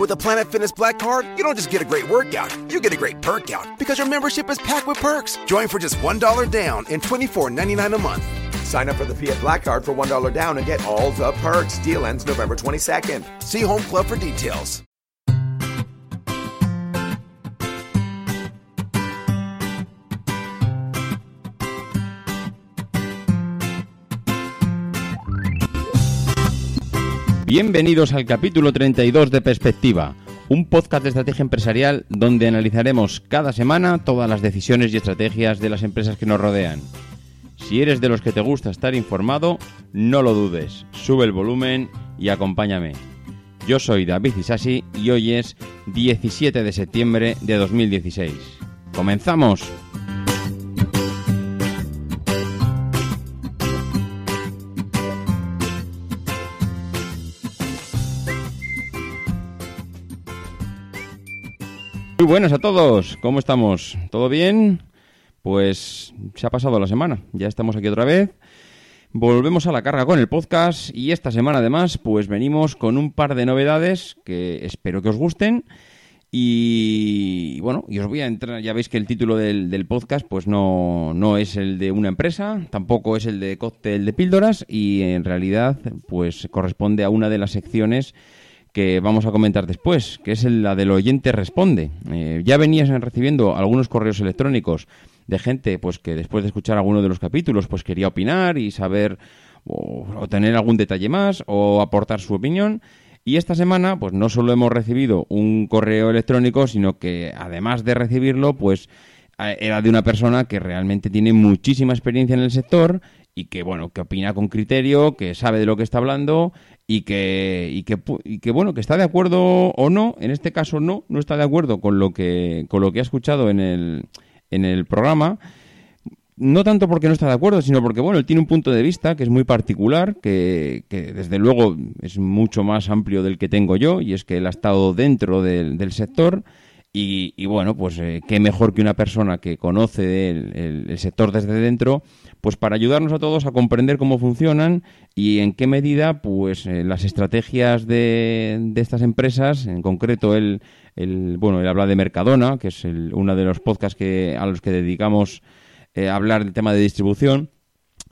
With a Planet Fitness Black Card, you don't just get a great workout, you get a great perk out because your membership is packed with perks. Join for just $1 down and $24.99 a month. Sign up for the Fiat Black Card for $1 down and get all the perks. Deal ends November 22nd. See Home Club for details. Bienvenidos al capítulo 32 de Perspectiva, un podcast de estrategia empresarial donde analizaremos cada semana todas las decisiones y estrategias de las empresas que nos rodean. Si eres de los que te gusta estar informado, no lo dudes, sube el volumen y acompáñame. Yo soy David Isasi y hoy es 17 de septiembre de 2016. ¡Comenzamos! Muy buenas a todos, ¿cómo estamos? ¿Todo bien? Pues se ha pasado la semana, ya estamos aquí otra vez. Volvemos a la carga con el podcast y esta semana además pues venimos con un par de novedades que espero que os gusten. Y bueno, y os voy a entrar, ya veis que el título del, del podcast pues no, no es el de una empresa, tampoco es el de cóctel de píldoras y en realidad pues corresponde a una de las secciones que vamos a comentar después, que es la del oyente responde. Eh, ya venías recibiendo algunos correos electrónicos de gente pues que después de escuchar alguno de los capítulos pues quería opinar y saber o, tener algún detalle más o aportar su opinión. Y esta semana, pues no solo hemos recibido un correo electrónico, sino que además de recibirlo, pues era de una persona que realmente tiene muchísima experiencia en el sector y que bueno que opina con criterio que sabe de lo que está hablando y que y que, y que bueno que está de acuerdo o no en este caso no no está de acuerdo con lo que con lo que ha escuchado en el en el programa no tanto porque no está de acuerdo, sino porque bueno, él tiene un punto de vista que es muy particular, que, que desde luego es mucho más amplio del que tengo yo, y es que él ha estado dentro del, del sector, y, bueno, pues eh, qué mejor que una persona que conoce el, el, el, sector desde dentro, pues para ayudarnos a todos a comprender cómo funcionan y en qué medida, pues eh, las estrategias de, de, estas empresas, en concreto el, el, bueno, él habla de Mercadona, que es uno de los podcasts que, a los que dedicamos eh, a hablar del tema de distribución.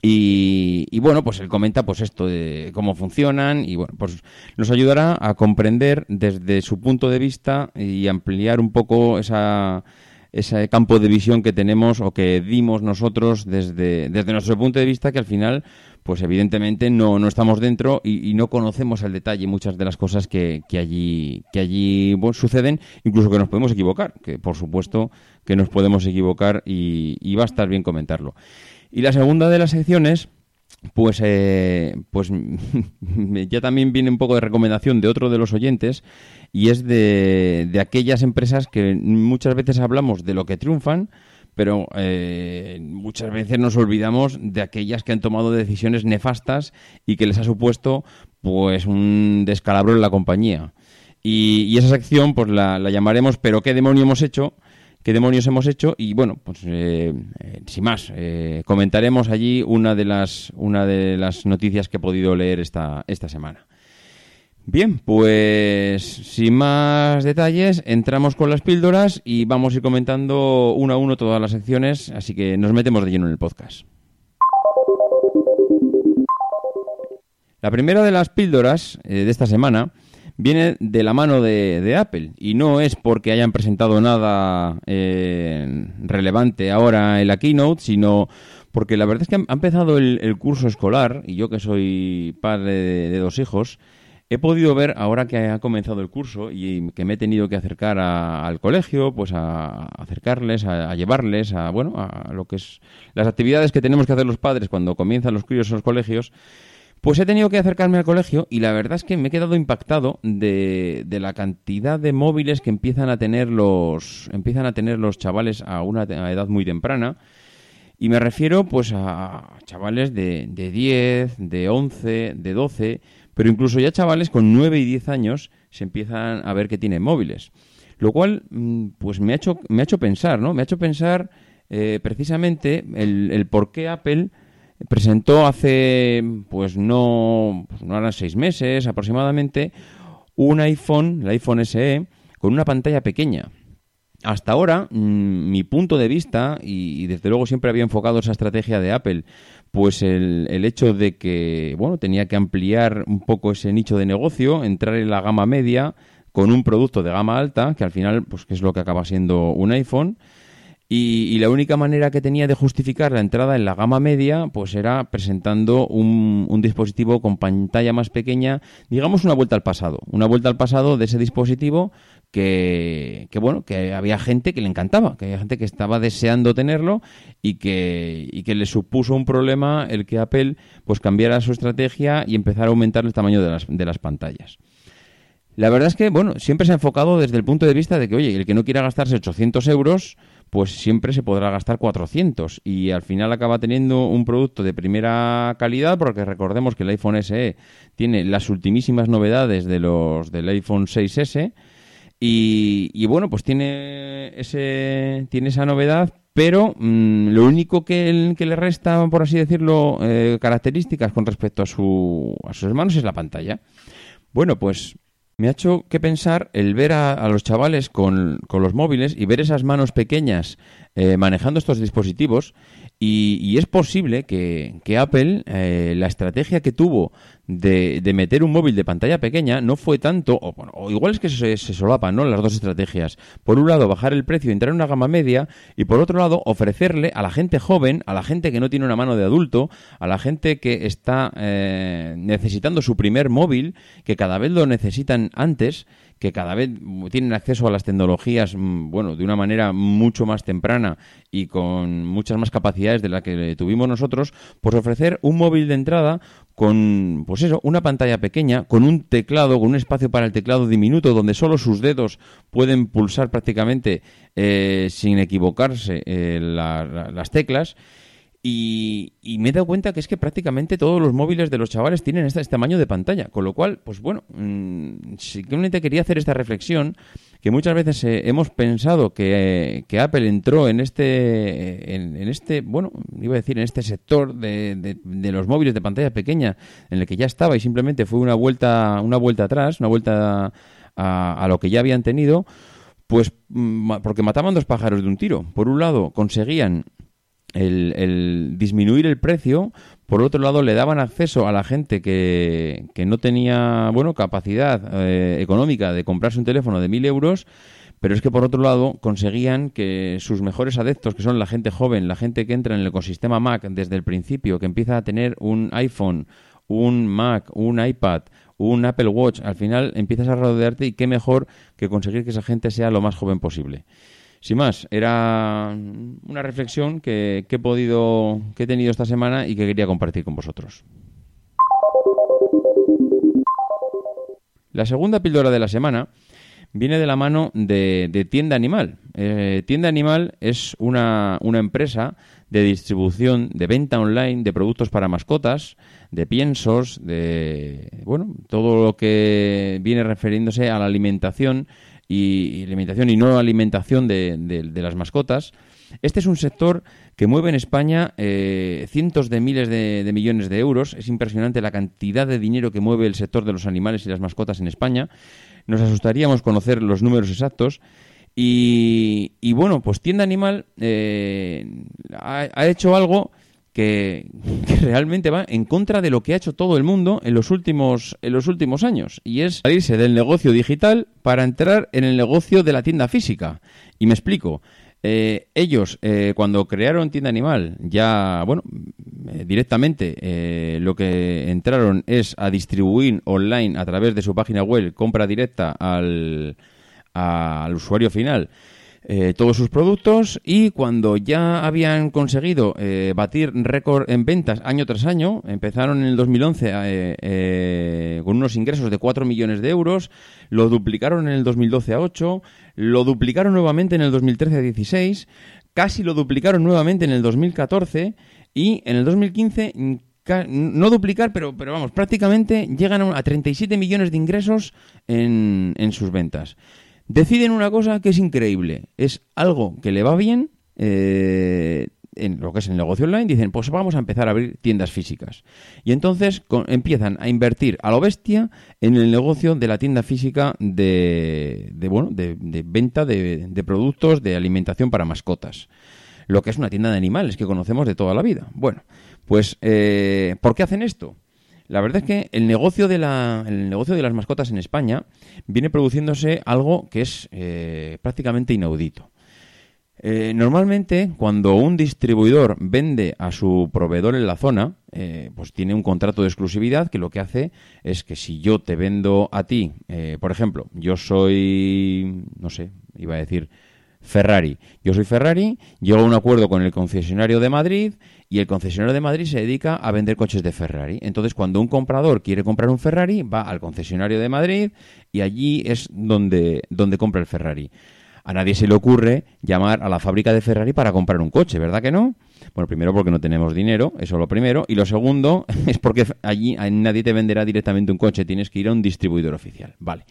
Y, bueno, pues él comenta pues esto de cómo funcionan y bueno, pues nos ayudará a comprender desde su punto de vista y ampliar un poco esa, ese campo de visión que tenemos o que dimos nosotros desde, desde nuestro punto de vista que al final pues evidentemente no, no estamos dentro y, no conocemos al detalle muchas de las cosas que, que allí, que allí suceden, incluso que nos podemos equivocar, que por supuesto que nos podemos equivocar y, y va a estar bien comentarlo. Y la segunda de las secciones, pues, eh, pues ya también viene un poco de recomendación de otro de los oyentes y es de, aquellas empresas que muchas veces hablamos de lo que triunfan, pero eh, muchas veces nos olvidamos de aquellas que han tomado decisiones nefastas y que les ha supuesto pues un descalabro en la compañía. Y, y esa sección pues la, la llamaremos ¿Pero qué demonio hemos hecho? Qué demonios hemos hecho y bueno, pues eh, eh, sin más, eh, comentaremos allí una de las una de las noticias que he podido leer esta, esta semana. Bien, pues sin más detalles, entramos con las píldoras y vamos a ir comentando uno a uno todas las secciones, así que nos metemos de lleno en el podcast. La primera de las píldoras de esta semana viene de la mano de, de, Apple y no es porque hayan presentado nada eh, relevante ahora en la keynote, sino porque la verdad es que ha empezado el, curso escolar y yo que soy padre de, dos hijos, he podido ver ahora que ha comenzado el curso y que me he tenido que acercar a, al colegio, pues a, a acercarles, a, a, llevarles a, bueno, a lo que es las actividades que tenemos que hacer los padres cuando comienzan los críos en los colegios. Pues he tenido que acercarme al colegio y la verdad es que me he quedado impactado de, de, la cantidad de móviles que empiezan a tener los empiezan a tener los chavales a una edad muy temprana. Y me refiero pues a chavales de, de 10, de 11, de 12, pero incluso ya chavales con 9 y 10 años se empiezan a ver que tienen móviles. Lo cual mm, pues me ha hecho, me ha hecho pensar, ¿no? Me ha hecho pensar eh, precisamente el, el por qué Apple presentó hace, pues no, pues no eran seis meses aproximadamente, un iPhone, el iPhone SE, con una pantalla pequeña. Hasta ahora, mm, mi punto de vista, y, desde luego siempre había enfocado esa estrategia de Apple, pues el, el, hecho de que, bueno, tenía que ampliar un poco ese nicho de negocio, entrar en la gama media con un producto de gama alta, que al final, pues que es lo que acaba siendo un iPhone, y, la única manera que tenía de justificar la entrada en la gama media, pues era presentando un, un, dispositivo con pantalla más pequeña, digamos una vuelta al pasado, una vuelta al pasado de ese dispositivo que, que, bueno, que había gente que le encantaba, que había gente que estaba deseando tenerlo y que, y que le supuso un problema el que Apple pues cambiara su estrategia y empezara a aumentar el tamaño de las, de las pantallas. La verdad es que, bueno, siempre se ha enfocado desde el punto de vista de que, oye, el que no quiera gastarse 800 euros, pues siempre se podrá gastar 400 y al final acaba teniendo un producto de primera calidad porque recordemos que el iPhone SE tiene las ultimísimas novedades de los del iPhone 6S y, bueno pues tiene ese tiene esa novedad pero mm, lo único que, que, le resta por así decirlo eh, características con respecto a su a sus hermanos es la pantalla. Bueno pues me ha hecho que pensar el ver a, los chavales con, con, los móviles y ver esas manos pequeñas eh, manejando estos dispositivos y, es posible que, Apple, eh, la estrategia que tuvo de, meter un móvil de pantalla pequeña no fue tanto, o, bueno, igual es que se, se, solapan ¿no? las dos estrategias. Por un lado, bajar el precio y entrar en una gama media, y por otro lado, ofrecerle a la gente joven, a la gente que no tiene una mano de adulto, a la gente que está eh, necesitando su primer móvil, que cada vez lo necesitan antes, que cada vez tienen acceso a las tecnologías, mm, bueno, de una manera mucho más temprana y con muchas más capacidades de la que tuvimos nosotros, pues ofrecer un móvil de entrada con, pues eso, una pantalla pequeña, con un teclado, con un espacio para el teclado diminuto, donde solo sus dedos pueden pulsar prácticamente eh, sin equivocarse eh, las teclas y, me he dado cuenta que es que prácticamente todos los móviles de los chavales tienen este, este tamaño de pantalla. Con lo cual, pues bueno, mmm, simplemente quería hacer esta reflexión, que muchas veces eh, hemos pensado que, Apple entró en este, en, este, bueno, iba a decir, en este sector de, de, los móviles de pantalla pequeña, en el que ya estaba y simplemente fue una vuelta, una vuelta atrás, una vuelta a, a lo que ya habían tenido. Pues mm, porque mataban dos pájaros de un tiro. Por un lado, conseguían el, disminuir el precio, por otro lado le daban acceso a la gente que, que no tenía bueno capacidad eh, económica de comprarse un teléfono de mil euros, pero es que por otro lado conseguían que sus mejores adeptos, que son la gente joven, la gente que entra en el ecosistema Mac desde el principio, que empieza a tener un iPhone, un Mac, un iPad, un Apple Watch, al final empiezas a rodearte y qué mejor que conseguir que esa gente sea lo más joven posible. Sin más, era una reflexión que, he podido, que he tenido esta semana y que quería compartir con vosotros. La segunda píldora de la semana viene de la mano de, Tienda Animal. Eh, Tienda Animal es una, una, empresa de distribución, de venta online de productos para mascotas, de piensos, de bueno, todo lo que viene refiriéndose a la alimentación y, alimentación y no alimentación de, de, las mascotas. Este es un sector que mueve en España eh, cientos de miles de, de, millones de euros. Es impresionante la cantidad de dinero que mueve el sector de los animales y las mascotas en España. Nos asustaríamos conocer los números exactos. Y, y bueno, pues Tienda Animal eh, ha, hecho algo que, realmente va en contra de lo que ha hecho todo el mundo en los últimos, en los últimos años, y es salirse del negocio digital para entrar en el negocio de la tienda física. Y me explico. Eh, ellos, eh, cuando crearon Tienda Animal, ya, bueno, eh, directamente lo que entraron es a distribuir online a través de su página web, compra directa al, al usuario final eh, todos sus productos y cuando ya habían conseguido eh, batir récord en ventas año tras año, empezaron en el 2011 eh, con unos ingresos de 4 millones de euros, lo duplicaron en el 2012 a 8, lo duplicaron nuevamente en el 2013 a 16, casi lo duplicaron nuevamente en el 2014 y en el 2015 no duplicar, pero, pero vamos, prácticamente llegan a 37 millones de ingresos en, en sus ventas deciden una cosa que es increíble. Es algo que le va bien, eh, en lo que es el negocio online, dicen, pues vamos a empezar a abrir tiendas físicas. Y entonces empiezan a invertir a lo bestia en el negocio de la tienda física de, bueno, de, venta de, productos de alimentación para mascotas. Lo que es una tienda de animales que conocemos de toda la vida. Bueno, pues, eh, ¿por qué hacen esto? La verdad es que el negocio de, la, el negocio de las mascotas en España viene produciéndose algo que es eh, prácticamente inaudito. Eh, normalmente, cuando un distribuidor vende a su proveedor en la zona, eh, pues tiene un contrato de exclusividad que lo que hace es que si yo te vendo a ti, por ejemplo, yo soy, no sé, iba a decir Ferrari. Yo soy Ferrari, llego a un acuerdo con el concesionario de Madrid y el concesionario de Madrid se dedica a vender coches de Ferrari. Entonces, cuando un comprador quiere comprar un Ferrari, va al concesionario de Madrid y allí es donde, donde compra el Ferrari. A nadie se le ocurre llamar a la fábrica de Ferrari para comprar un coche, ¿verdad que no? Bueno, primero porque no tenemos dinero, eso es lo primero. Y lo segundo es porque allí nadie te venderá directamente un coche, tienes que ir a un distribuidor oficial. Vale.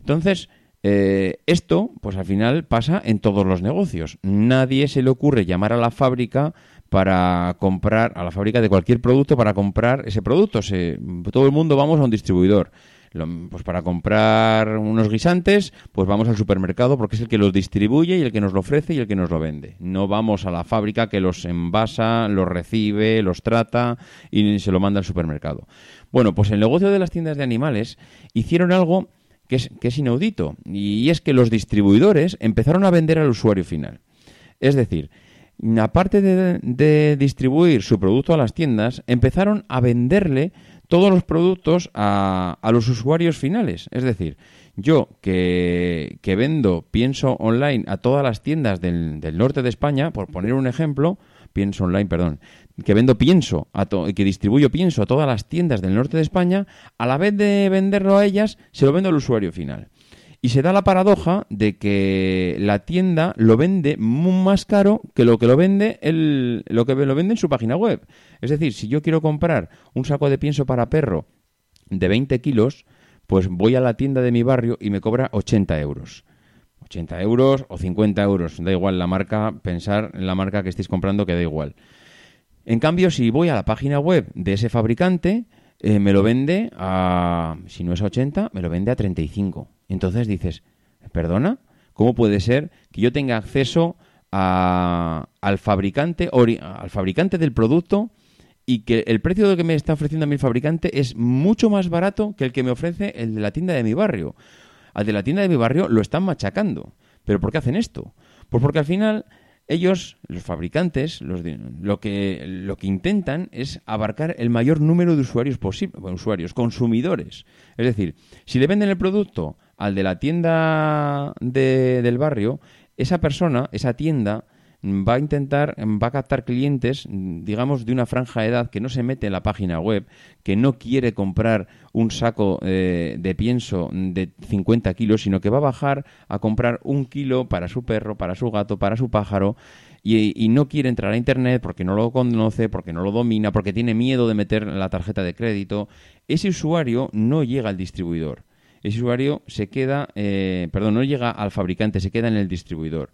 Entonces, eh, esto, pues al final pasa en todos los negocios. Nadie se le ocurre llamar a la fábrica para comprar, a la fábrica de cualquier producto para comprar ese producto. Todo el mundo vamos a un distribuidor. pues para comprar unos guisantes, pues vamos al supermercado porque es el que los distribuye y el que nos lo ofrece y el que nos lo vende. No vamos a la fábrica que los envasa, los recibe, los trata y se lo manda al supermercado. Bueno, pues el negocio de las tiendas de animales hicieron algo que es, que es inaudito y es que los distribuidores empezaron a vender al usuario final. Es decir, aparte de, distribuir su producto a las tiendas, empezaron a venderle todos los productos a, los usuarios finales. Es decir, yo que, vendo pienso online a todas las tiendas del, norte de España, por poner un ejemplo, pienso online, perdón, que vendo pienso a que distribuyo pienso a todas las tiendas del norte de España, a la vez de venderlo a ellas, se lo vendo al usuario final. Y se da la paradoja de que la tienda lo vende más caro que lo que lo vende lo que lo vende en su página web. Es decir, si yo quiero comprar un saco de pienso para perro de 20 kilos, pues voy a la tienda de mi barrio y me cobra 80 euros. 80 euros o 50 euros, da igual la marca, pensar en la marca que estéis comprando que da igual. En cambio, si voy a la página web de ese fabricante, eh, me lo vende a, si no es a 80, me lo vende a 35. Entonces dices, ¿perdona? ¿Cómo puede ser que yo tenga acceso al, fabricante, al fabricante del producto y que el precio que me está ofreciendo a mi fabricante es mucho más barato que el que me ofrece el de la tienda de mi barrio? Al de la tienda de mi barrio lo están machacando. ¿Pero por qué hacen esto? Pues porque al final ellos, los fabricantes, lo, que, lo que intentan es abarcar el mayor número de usuarios posible, usuarios, consumidores. Es decir, si le venden el producto al de la tienda del barrio, esa persona, esa tienda, va a intentar, va a captar clientes, digamos, de una franja de edad que no se mete en la página web, que no quiere comprar un saco eh, de pienso de 50 kilos, sino que va a bajar a comprar un kilo para su perro, para su gato, para su pájaro, y no quiere entrar a Internet porque no lo conoce, porque no lo domina, porque tiene miedo de meter la tarjeta de crédito. Ese usuario no llega al distribuidor. Ese usuario se queda, eh, perdón, no llega al fabricante, se queda en el distribuidor.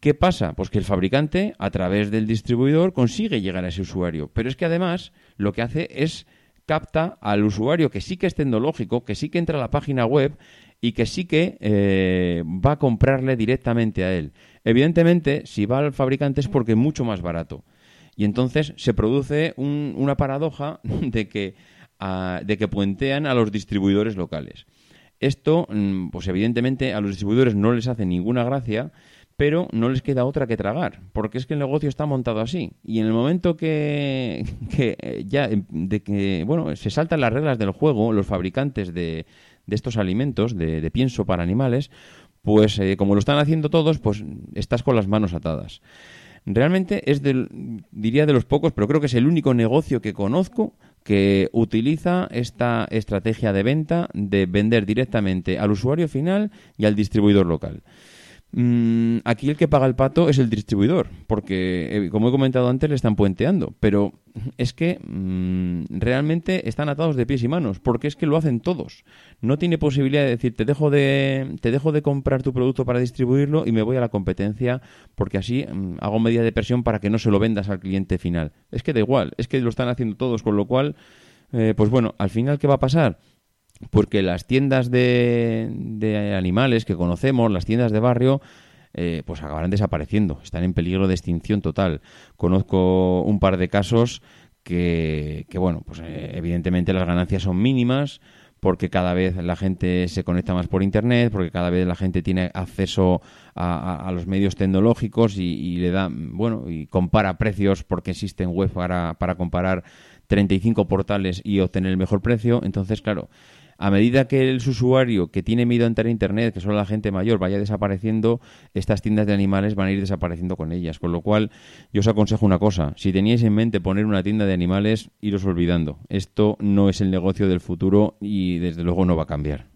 ¿Qué pasa? Pues que el fabricante, a través del distribuidor, consigue llegar a ese usuario. Pero es que además lo que hace es capta al usuario que sí que es tecnológico, que sí que entra a la página web y que sí que eh, va a comprarle directamente a él. Evidentemente, si va al fabricante es porque es mucho más barato. Y entonces se produce una paradoja de que, de que puentean a los distribuidores locales. Esto, mm, pues evidentemente a los distribuidores no les hace ninguna gracia pero no les queda otra que tragar, porque es que el negocio está montado así. Y en el momento que, que ya de que bueno se saltan las reglas del juego, los fabricantes de, de estos alimentos, de, pienso para animales, pues eh, como lo están haciendo todos, pues estás con las manos atadas. Realmente es del, diría de los pocos, pero creo que es el único negocio que conozco que utiliza esta estrategia de venta de vender directamente al usuario final y al distribuidor local. Mm, aquí el que paga el pato es el distribuidor, porque, eh, como he comentado antes, le están puenteando. Pero es que mm, realmente están atados de pies y manos, porque es que lo hacen todos. No tiene posibilidad de decir, te dejo de, te dejo de comprar tu producto para distribuirlo y me voy a la competencia, porque así mm, hago medida de presión para que no se lo vendas al cliente final. Es que da igual, es que lo están haciendo todos, con lo cual, eh, pues bueno, al final, ¿qué va a pasar? Porque las tiendas de, de animales que conocemos, las tiendas de barrio, eh, pues acabarán desapareciendo, están en peligro de extinción total. Conozco un par de casos que, que bueno, pues eh, evidentemente las ganancias son mínimas porque cada vez la gente se conecta más por internet, porque cada vez la gente tiene acceso a, los medios tecnológicos y, y, le da, bueno, y compara precios porque existen web para, para comparar 35 portales y obtener el mejor precio. Entonces, claro, a medida que el usuario que tiene miedo a entrar a Internet, que son la gente mayor, vaya desapareciendo, estas tiendas de animales van a ir desapareciendo con ellas. Con lo cual, yo os aconsejo una cosa. Si teníais en mente poner una tienda de animales, iros olvidando. Esto no es el negocio del futuro y desde luego no va a cambiar.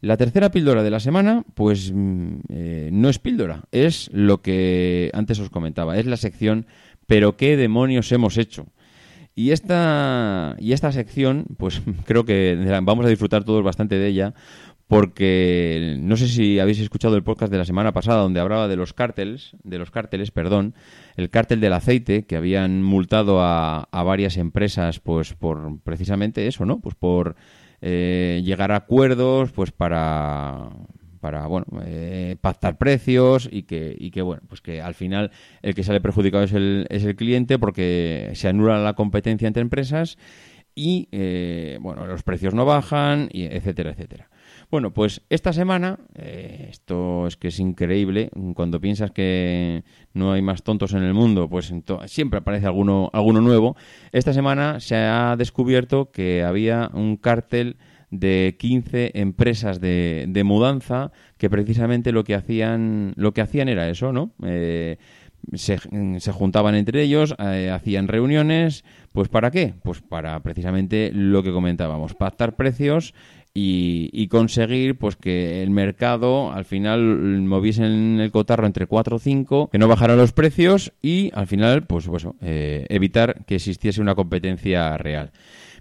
La tercera píldora de la semana, pues mm, eh, no es píldora, es lo que antes os comentaba, es la sección ¿Pero qué demonios hemos hecho? Y esta, y esta sección, pues creo que vamos a disfrutar todos bastante de ella, porque no sé si habéis escuchado el podcast de la semana pasada donde hablaba de los cárteles, de los cárteles, perdón, el cártel del aceite que habían multado a, a varias empresas, pues por precisamente eso, ¿no? Pues por eh, llegar a acuerdos, pues para para bueno eh, pactar precios y que, y que bueno pues que al final el que sale perjudicado es el, es el cliente porque se anula la competencia entre empresas y eh, bueno los precios no bajan y etcétera etcétera. Bueno pues esta semana eh, esto es que es increíble cuando piensas que no hay más tontos en el mundo pues siempre aparece alguno alguno nuevo. Esta semana se ha descubierto que había un cártel de 15 empresas de, de, mudanza que precisamente lo que hacían lo que hacían era eso no eh, se, se, juntaban entre ellos eh, hacían reuniones. Pues para qué pues para precisamente lo que comentábamos pactar precios y, y, conseguir pues que el mercado al final moviesen el cotarro entre 4 o 5, que no bajaran los precios y al final pues, pues eh, evitar que existiese una competencia real.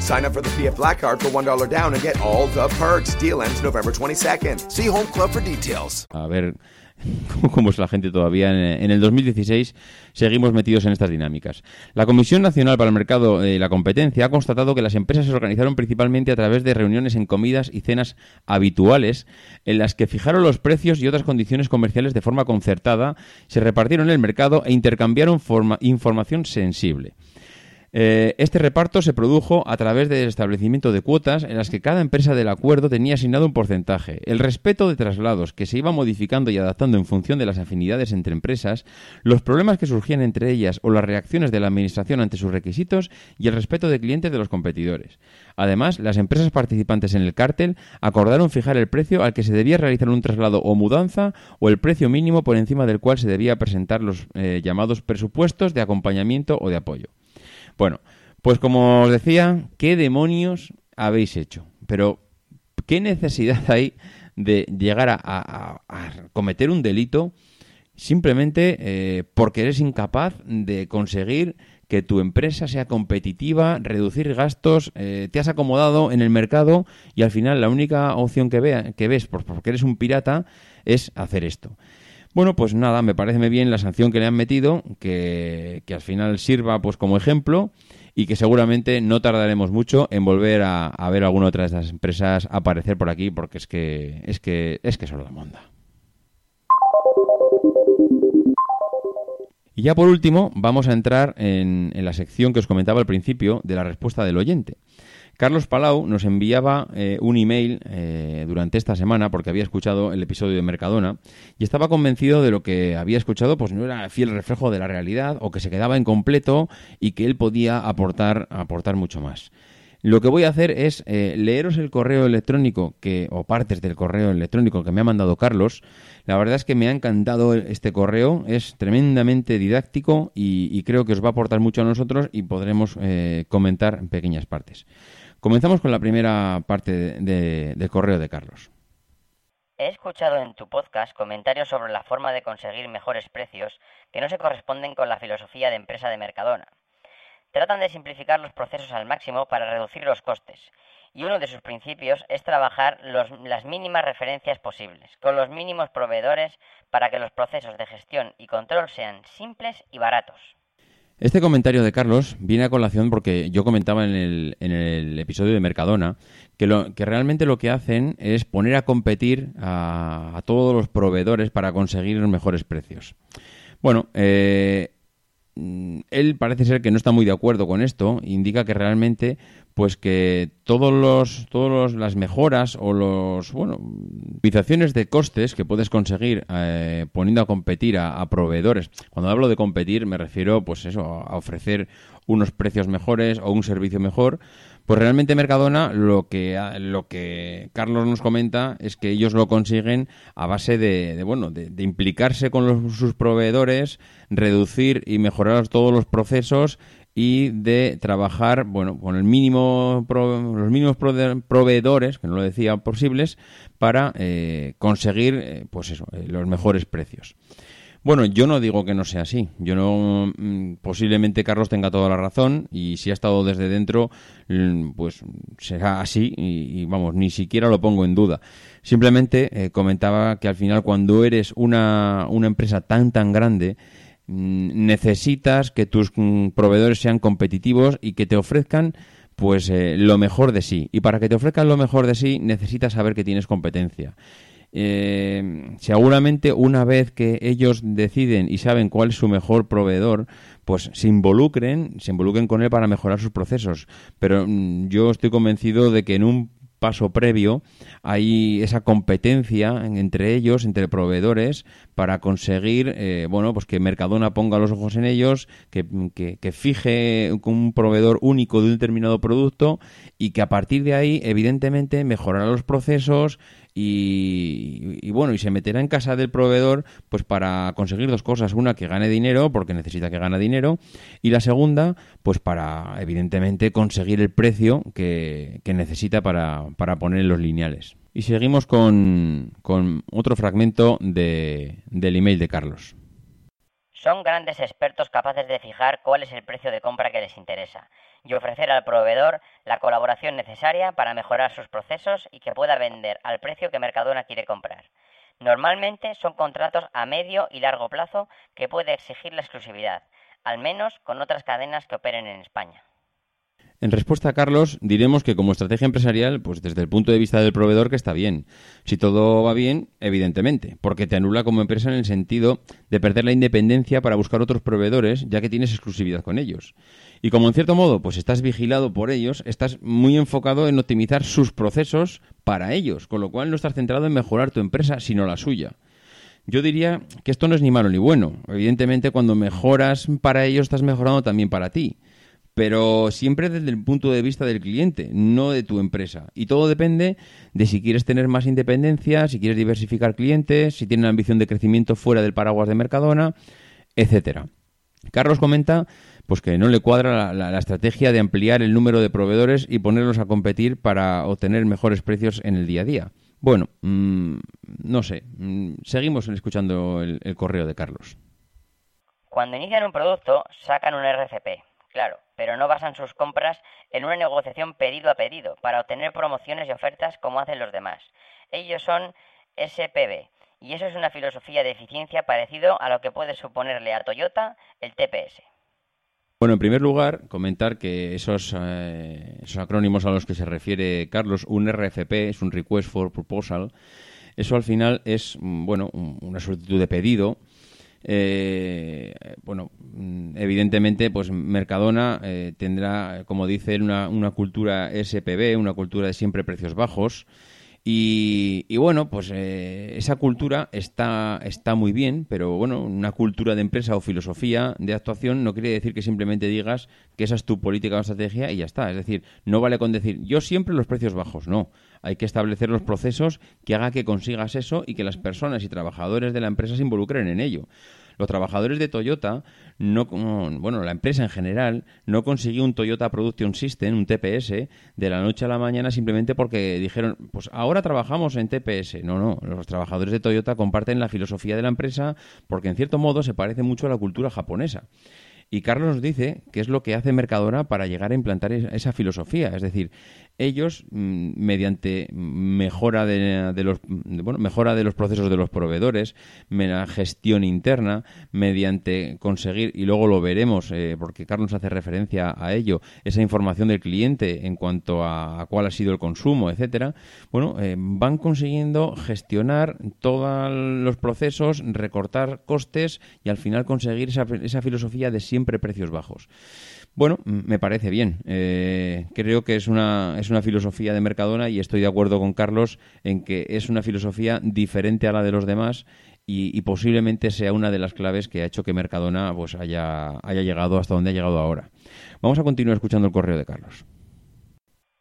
Sign up for the PF Black Card for $1 down and get all the perks. Deal ends November 22nd. See Home Club for details. A ver cómo es la gente todavía. En, el 2016 seguimos metidos en estas dinámicas. La Comisión Nacional para el Mercado y la Competencia ha constatado que las empresas se organizaron principalmente a través de reuniones en comidas y cenas habituales en las que fijaron los precios y otras condiciones comerciales de forma concertada, se repartieron el mercado e intercambiaron información sensible. Eh, este reparto se produjo a través del establecimiento de cuotas en las que cada empresa del acuerdo tenía asignado un porcentaje. El respeto de traslados que se iba modificando y adaptando en función de las afinidades entre empresas, los problemas que surgían entre ellas o las reacciones de la Administración ante sus requisitos y el respeto de clientes de los competidores. Además, las empresas participantes en el cártel acordaron fijar el precio al que se debía realizar un traslado o mudanza o el precio mínimo por encima del cual se debía presentar los eh, llamados presupuestos de acompañamiento o de apoyo. Bueno, pues como os decía, ¿qué demonios habéis hecho? Pero, ¿qué necesidad hay de llegar a, cometer un delito simplemente eh, porque eres incapaz de conseguir que tu empresa sea competitiva, reducir gastos, eh, te has acomodado en el mercado y al final la única opción que, vea, que ves porque eres un pirata es hacer esto. Bueno, pues nada, me parece bien la sanción que le han metido, que, al final sirva pues como ejemplo y que seguramente no tardaremos mucho en volver a, ver alguna otra de estas empresas aparecer por aquí porque es que es que es que solo da monda. Y ya por último, vamos a entrar en, en la sección que os comentaba al principio de la respuesta del oyente. Carlos Palau nos enviaba eh, un email eh, durante esta semana porque había escuchado el episodio de Mercadona y estaba convencido de lo que había escuchado pues no era fiel reflejo de la realidad o que se quedaba incompleto y que él podía aportar, aportar mucho más. Lo que voy a hacer es eh, leeros el correo electrónico que, o partes del correo electrónico que me ha mandado Carlos. La verdad es que me ha encantado este correo, es tremendamente didáctico y, creo que os va a aportar mucho a nosotros y podremos comentar en pequeñas partes. Comenzamos con la primera parte del correo de Carlos. He escuchado en tu podcast comentarios sobre la forma de conseguir mejores precios que no se corresponden con la filosofía de empresa de Mercadona. Tratan de simplificar los procesos al máximo para reducir los costes, y uno de sus principios es trabajar las mínimas referencias posibles, con los mínimos proveedores para que los procesos de gestión y control sean simples y baratos. Este comentario de Carlos viene a colación porque yo comentaba en el, en el episodio de Mercadona que, lo, que realmente lo que hacen es poner a competir a, todos los proveedores para conseguir los mejores precios. Bueno, eh, él parece ser que no está muy de acuerdo con esto, indica que realmente pues que todos los todas las mejoras o los bueno de costes que puedes conseguir eh, poniendo a competir a, proveedores. Cuando hablo de competir me refiero pues eso a ofrecer unos precios mejores o un servicio mejor pues realmente Mercadona lo que lo que Carlos nos comenta es que ellos lo consiguen a base de, bueno de, implicarse con sus proveedores, reducir y mejorar todos los procesos y de trabajar bueno con el mínimo los mínimos proveedores que no lo decía posibles para eh, conseguir eh, pues eso eh, los mejores precios. Bueno, yo no digo que no sea así. Yo no. Mm, posiblemente Carlos tenga toda la razón y si ha estado desde dentro, mm, pues será así y, vamos, ni siquiera lo pongo en duda. Simplemente eh, comentaba que al final, cuando eres una, una empresa tan, tan grande, mm, necesitas que tus proveedores sean competitivos y que te ofrezcan pues eh, lo mejor de sí. Y para que te ofrezcan lo mejor de sí, necesitas saber que tienes competencia eh, seguramente una vez que ellos deciden y saben cuál es su mejor proveedor, pues se involucren, se involucren con él para mejorar sus procesos. Pero mm, yo estoy convencido de que en un paso previo hay esa competencia entre ellos, entre proveedores, para conseguir, eh, bueno, pues que Mercadona ponga los ojos en ellos, que, que, que, fije un proveedor único de un determinado producto y que a partir de ahí, evidentemente, mejorará los procesos, y, bueno, y se meterá en casa del proveedor pues para conseguir dos cosas. Una, que gane dinero, porque necesita que gane dinero, y la segunda, pues para, evidentemente, conseguir el precio que, necesita para, para poner en los lineales. Y seguimos con, con otro fragmento de, del email de Carlos. Son grandes expertos capaces de fijar cuál es el precio de compra que les interesa y ofrecer al proveedor la colaboración necesaria para mejorar sus procesos y que pueda vender al precio que Mercadona quiere comprar. Normalmente son contratos a medio y largo plazo que puede exigir la exclusividad, al menos con otras cadenas que operen en España. En respuesta a Carlos, diremos que como estrategia empresarial, pues desde el punto de vista del proveedor que está bien. Si todo va bien, evidentemente, porque te anula como empresa en el sentido de perder la independencia para buscar otros proveedores, ya que tienes exclusividad con ellos. Y como en cierto modo, pues estás vigilado por ellos, estás muy enfocado en optimizar sus procesos para ellos, con lo cual no estás centrado en mejorar tu empresa, sino la suya. Yo diría que esto no es ni malo ni bueno. Evidentemente, cuando mejoras para ellos, estás mejorando también para ti pero siempre desde el punto de vista del cliente, no de tu empresa. Y todo depende de si quieres tener más independencia, si quieres diversificar clientes, si tienes ambición de crecimiento fuera del paraguas de Mercadona, etcétera. Carlos comenta pues que no le cuadra la, estrategia de ampliar el número de proveedores y ponerlos a competir para obtener mejores precios en el día a día. Bueno, mm, no sé, mm, seguimos escuchando el, el correo de Carlos. Cuando inician un producto, sacan un RCP, claro, pero no basan sus compras en una negociación pedido a pedido para obtener promociones y ofertas como hacen los demás. Ellos son SPB y eso es una filosofía de eficiencia parecido a lo que puede suponerle a Toyota el TPS. Bueno, en primer lugar, comentar que esos, eh, esos acrónimos a los que se refiere Carlos, un RFP es un Request for Proposal, eso al final es, mm, bueno, una solicitud de pedido eh, bueno, mm, evidentemente, pues Mercadona eh, tendrá, como dice él, una, cultura SPB, una cultura de siempre precios bajos. Y, bueno, pues eh, esa cultura está, está muy bien, pero bueno, una cultura de empresa o filosofía de actuación no quiere decir que simplemente digas que esa es tu política o estrategia y ya está. Es decir, no vale con decir yo siempre los precios bajos, no. Hay que establecer los procesos que haga que consigas eso y que las personas y trabajadores de la empresa se involucren en ello. Los trabajadores de Toyota, no, bueno, la empresa en general, no consiguió un Toyota Production System, un TPS, de la noche a la mañana simplemente porque dijeron, pues ahora trabajamos en TPS. No, no, los trabajadores de Toyota comparten la filosofía de la empresa porque en cierto modo se parece mucho a la cultura japonesa. Y Carlos nos dice qué es lo que hace Mercadona para llegar a implantar esa filosofía. Es decir, ellos, mm, mediante mejora de, los, bueno, mejora de los procesos de los proveedores, gestión interna, mediante conseguir, y luego lo veremos, eh, porque Carlos hace referencia a ello, esa información del cliente en cuanto a, cuál ha sido el consumo, etcétera, bueno, eh, van consiguiendo gestionar todos los procesos, recortar costes y al final conseguir esa, esa filosofía de siempre precios bajos. Bueno, me parece bien. Eh, creo que es una, es una filosofía de Mercadona y estoy de acuerdo con Carlos en que es una filosofía diferente a la de los demás y, posiblemente sea una de las claves que ha hecho que Mercadona pues, haya, haya llegado hasta donde ha llegado ahora. Vamos a continuar escuchando el correo de Carlos.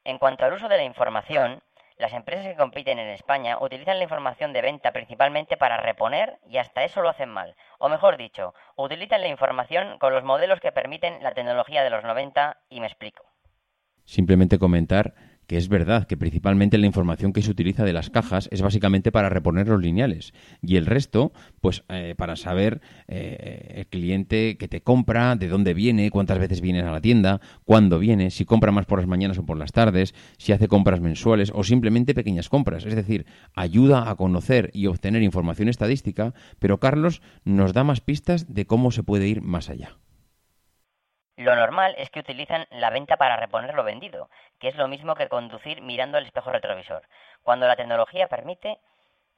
En cuanto al uso de la información, las empresas que compiten en España utilizan la información de venta principalmente para reponer y hasta eso lo hacen mal. O mejor dicho, utilizan la información con los modelos que permiten la tecnología de los 90 y me explico. Simplemente comentar que es verdad que principalmente la información que se utiliza de las cajas es básicamente para reponer los lineales y el resto, pues eh, para saber eh, el cliente que te compra, de dónde viene, cuántas veces viene a la tienda, cuándo viene, si compra más por las mañanas o por las tardes, si hace compras mensuales o simplemente pequeñas compras. Es decir, ayuda a conocer y obtener información estadística, pero Carlos nos da más pistas de cómo se puede ir más allá. Lo normal es que utilizan la venta para reponer lo vendido, que es lo mismo que conducir mirando al espejo retrovisor, cuando la tecnología permite,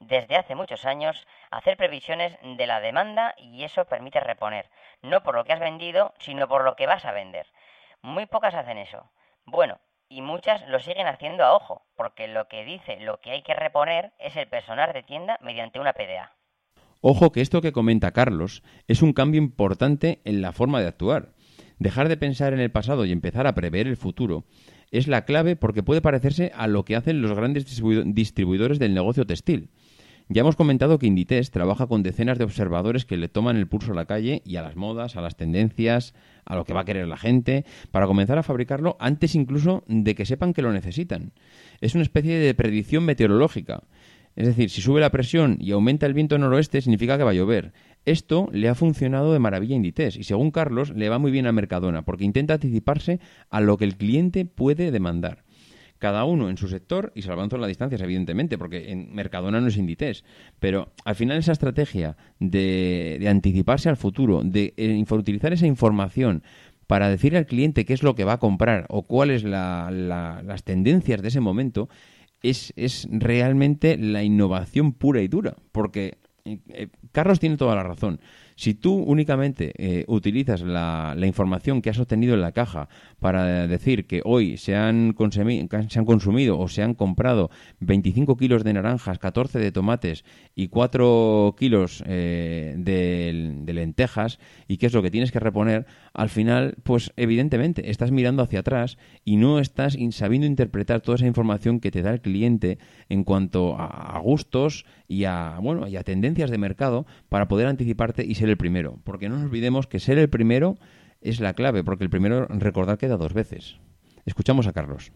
desde hace muchos años, hacer previsiones de la demanda y eso permite reponer, no por lo que has vendido, sino por lo que vas a vender. Muy pocas hacen eso. Bueno, y muchas lo siguen haciendo a ojo, porque lo que dice lo que hay que reponer es el personal de tienda mediante una PDA. Ojo que esto que comenta Carlos es un cambio importante en la forma de actuar. Dejar de pensar en el pasado y empezar a prever el futuro es la clave porque puede parecerse a lo que hacen los grandes distribuidores del negocio textil. Ya hemos comentado que Inditex trabaja con decenas de observadores que le toman el pulso a la calle y a las modas, a las tendencias, a lo que va a querer la gente, para comenzar a fabricarlo antes incluso de que sepan que lo necesitan. Es una especie de predicción meteorológica. Es decir, si sube la presión y aumenta el viento noroeste, significa que va a llover. Esto le ha funcionado de maravilla a Inditex y según Carlos le va muy bien a Mercadona porque intenta anticiparse a lo que el cliente puede demandar. Cada uno en su sector y salvando las distancias, evidentemente, porque en Mercadona no es Inditex. Pero al final esa estrategia de, anticiparse al futuro, de eh, utilizar esa información para decirle al cliente qué es lo que va a comprar o cuáles las tendencias de ese momento, es, es realmente la innovación pura y dura. Porque eh, Carlos tiene toda la razón. Si tú únicamente eh, utilizas la, información que has obtenido en la caja para decir que hoy se han, se han consumido o se han comprado 25 kilos de naranjas, 14 de tomates y 4 kilos eh, de, lentejas y qué es lo que tienes que reponer, al final, pues evidentemente estás mirando hacia atrás y no estás sabiendo interpretar toda esa información que te da el cliente en cuanto a, gustos y a, bueno, y a tendencias de mercado para poder anticiparte y ser el primero. Porque no nos olvidemos que ser el primero es la clave, porque el primero, recordar, queda dos veces. Escuchamos a Carlos.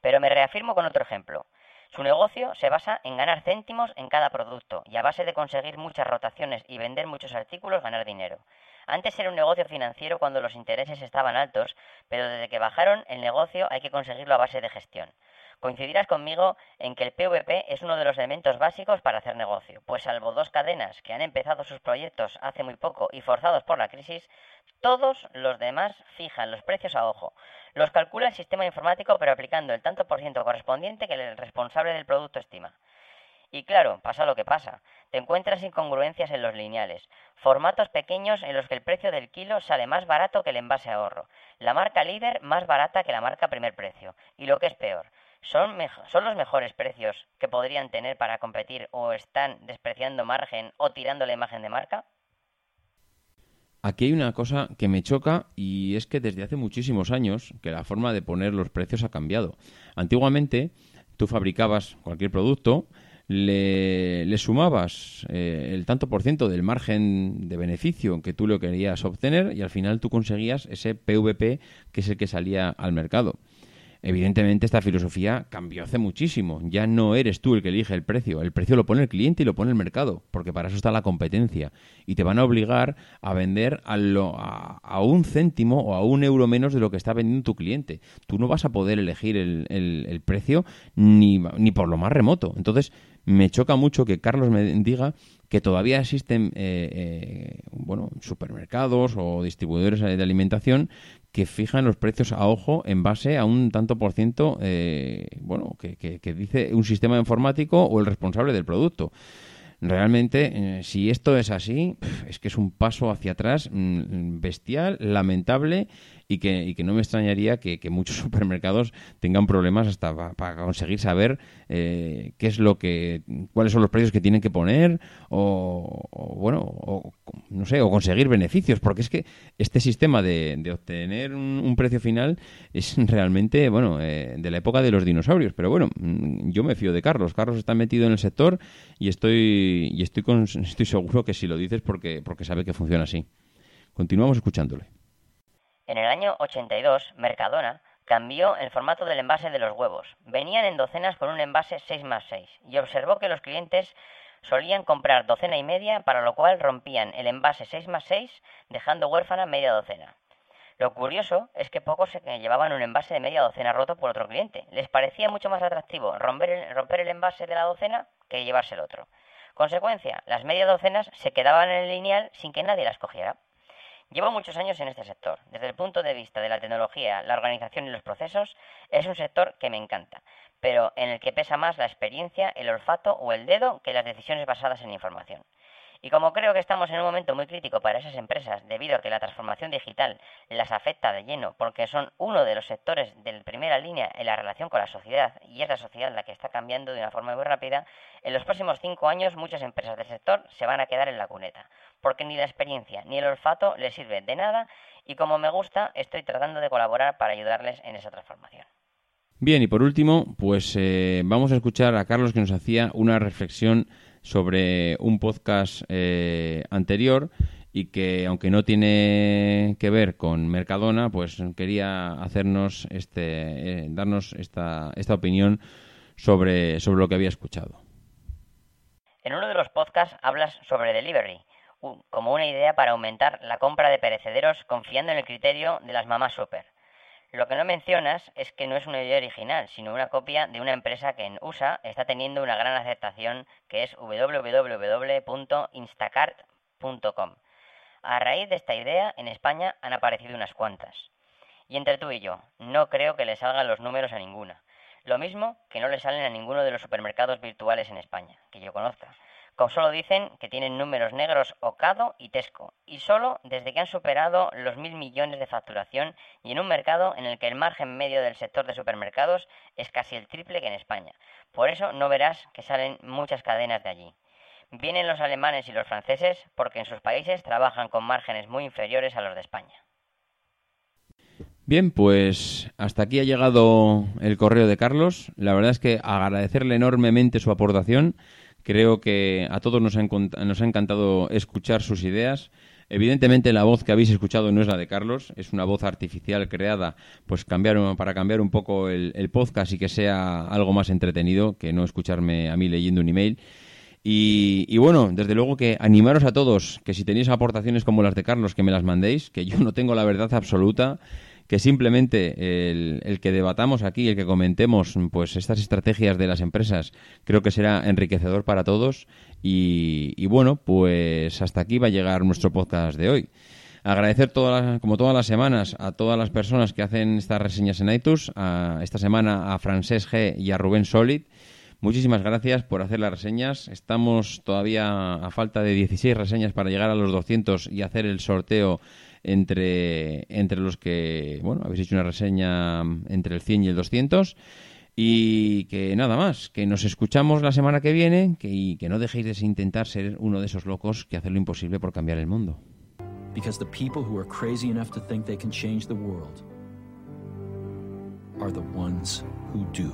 Pero me reafirmo con otro ejemplo. Su negocio se basa en ganar céntimos en cada producto y a base de conseguir muchas rotaciones y vender muchos artículos ganar dinero. Antes era un negocio financiero cuando los intereses estaban altos, pero desde que bajaron el negocio hay que conseguirlo a base de gestión. Coincidirás conmigo en que el PVP es uno de los elementos básicos para hacer negocio, pues salvo dos cadenas que han empezado sus proyectos hace muy poco y forzados por la crisis, todos los demás fijan los precios a ojo. Los calcula el sistema informático pero aplicando el tanto por ciento correspondiente que el responsable del producto estima. Y claro, pasa lo que pasa. Te encuentras incongruencias en los lineales, formatos pequeños en los que el precio del kilo sale más barato que el envase ahorro, la marca líder más barata que la marca primer precio, y lo que es peor, ¿Son, ¿Son los mejores precios que podrían tener para competir o están despreciando margen o tirando la imagen de marca? Aquí hay una cosa que me choca y es que desde hace muchísimos años que la forma de poner los precios ha cambiado. Antiguamente tú fabricabas cualquier producto, le, sumabas eh, el tanto por ciento del margen de beneficio que tú lo querías obtener y al final tú conseguías ese PVP que es el que salía al mercado. Evidentemente esta filosofía cambió hace muchísimo. Ya no eres tú el que elige el precio. El precio lo pone el cliente y lo pone el mercado, porque para eso está la competencia. Y te van a obligar a vender a, a, un céntimo o a un euro menos de lo que está vendiendo tu cliente. Tú no vas a poder elegir el, el precio ni, ni por lo más remoto. Entonces me choca mucho que Carlos me diga que todavía existen eh, eh, bueno, supermercados o distribuidores de alimentación que fijan los precios a ojo en base a un tanto por ciento eh, bueno, que, que, dice un sistema informático o el responsable del producto. Realmente, si esto es así, es que es un paso hacia atrás mm, bestial, lamentable y que, y que no me extrañaría que, muchos supermercados tengan problemas hasta para conseguir saber eh, qué es lo que, cuáles son los precios que tienen que poner o, bueno, o, no sé, o conseguir beneficios, porque es que este sistema de, de obtener un, precio final es realmente, bueno, eh, de la época de los dinosaurios, pero bueno, mm, yo me fío de Carlos, Carlos está metido en el sector y estoy y estoy estoy seguro que si lo dices porque porque sabe que funciona así. Continuamos escuchándole. En el año 82, Mercadona cambió el formato del envase de los huevos. Venían en docenas con un envase 6 más 6 y observó que los clientes solían comprar docena y media, para lo cual rompían el envase 6 más 6, dejando huérfana media docena. Lo curioso es que pocos se llevaban un envase de media docena roto por otro cliente. Les parecía mucho más atractivo romper el, romper el envase de la docena que llevarse el otro. Consecuencia, las media docenas se quedaban en el lineal sin que nadie las cogiera. Llevo muchos años en este sector. Desde el punto de vista de la tecnología, la organización y los procesos, es un sector que me encanta, pero en el que pesa más la experiencia, el olfato o el dedo que las decisiones basadas en información. Y como creo que estamos en un momento muy crítico para esas empresas, debido a que la transformación digital las afecta de lleno, porque son uno de los sectores de primera línea en la relación con la sociedad, y es la sociedad la que está cambiando de una forma muy rápida, en los próximos cinco años muchas empresas del sector se van a quedar en la cuneta, porque ni la experiencia ni el olfato les sirve de nada, y como me gusta, estoy tratando de colaborar para ayudarles en esa transformación. Bien, y por último, pues eh, vamos a escuchar a Carlos que nos hacía una reflexión sobre un podcast eh, anterior y que aunque no tiene que ver con Mercadona, pues quería hacernos este, eh, darnos esta, esta opinión sobre, sobre lo que había escuchado. En uno de los podcasts hablas sobre delivery, como una idea para aumentar la compra de perecederos confiando en el criterio de las mamás super. Lo que no mencionas es que no es una idea original, sino una copia de una empresa que en USA está teniendo una gran aceptación, que es www.instacart.com. A raíz de esta idea, en España han aparecido unas cuantas. Y entre tú y yo, no creo que le salgan los números a ninguna. Lo mismo que no le salen a ninguno de los supermercados virtuales en España, que yo conozca. Solo dicen que tienen números negros Ocado y Tesco, y solo desde que han superado los mil millones de facturación y en un mercado en el que el margen medio del sector de supermercados es casi el triple que en España. Por eso no verás que salen muchas cadenas de allí. Vienen los alemanes y los franceses porque en sus países trabajan con márgenes muy inferiores a los de España. Bien, pues hasta aquí ha llegado el correo de Carlos. La verdad es que agradecerle enormemente su aportación. Creo que a todos nos ha, nos ha encantado escuchar sus ideas. Evidentemente la voz que habéis escuchado no es la de Carlos, es una voz artificial creada pues cambiar, para cambiar un poco el, podcast y que sea algo más entretenido que no escucharme a mí leyendo un email. Y, y, bueno, desde luego que animaros a todos que si tenéis aportaciones como las de Carlos, que me las mandéis, que yo no tengo la verdad absoluta que simplemente el, que debatamos aquí, el que comentemos pues estas estrategias de las empresas, creo que será enriquecedor para todos. Y, bueno, pues hasta aquí va a llegar nuestro podcast de hoy. Agradecer todas como todas las semanas a todas las personas que hacen estas reseñas en iTunes, a, esta semana a Francés G y a Rubén Solid Muchísimas gracias por hacer las reseñas. Estamos todavía a falta de 16 reseñas para llegar a los 200 y hacer el sorteo entre, entre los que, bueno, habéis hecho una reseña entre el 100 y el 200. Y que nada más, que nos escuchamos la semana que viene que, y que no dejéis de intentar ser uno de esos locos que hacen lo imposible por cambiar el mundo. Because the people who are crazy enough to think they can change the world are the ones who do.